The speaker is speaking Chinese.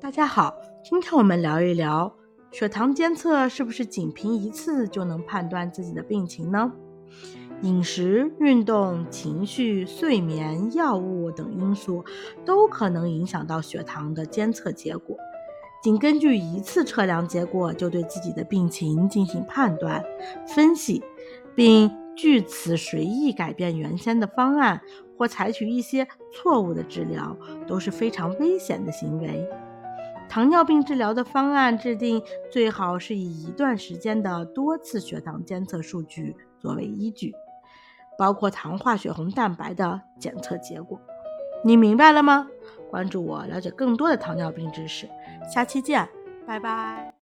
大家好，今天我们聊一聊血糖监测是不是仅凭一次就能判断自己的病情呢？饮食、运动、情绪、睡眠、药物等因素都可能影响到血糖的监测结果。仅根据一次测量结果就对自己的病情进行判断、分析，并据此随意改变原先的方案或采取一些错误的治疗，都是非常危险的行为。糖尿病治疗的方案制定最好是以一段时间的多次血糖监测数据作为依据。包括糖化血红蛋白的检测结果，你明白了吗？关注我，了解更多的糖尿病知识。下期见，拜拜。